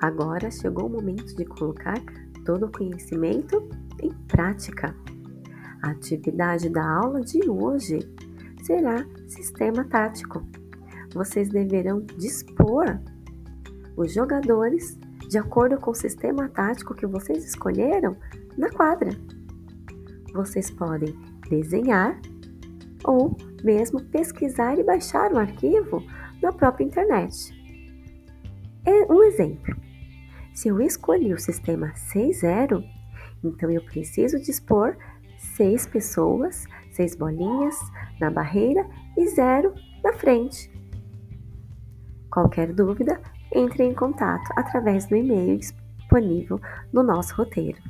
Agora chegou o momento de colocar todo o conhecimento em prática. A atividade da aula de hoje será sistema tático. Vocês deverão dispor os jogadores de acordo com o sistema tático que vocês escolheram na quadra. Vocês podem desenhar ou mesmo pesquisar e baixar um arquivo na própria internet. É um exemplo. Se eu escolhi o sistema 6.0, então eu preciso dispor seis pessoas, seis bolinhas na barreira e zero na frente. Qualquer dúvida, entre em contato através do e-mail disponível no nosso roteiro.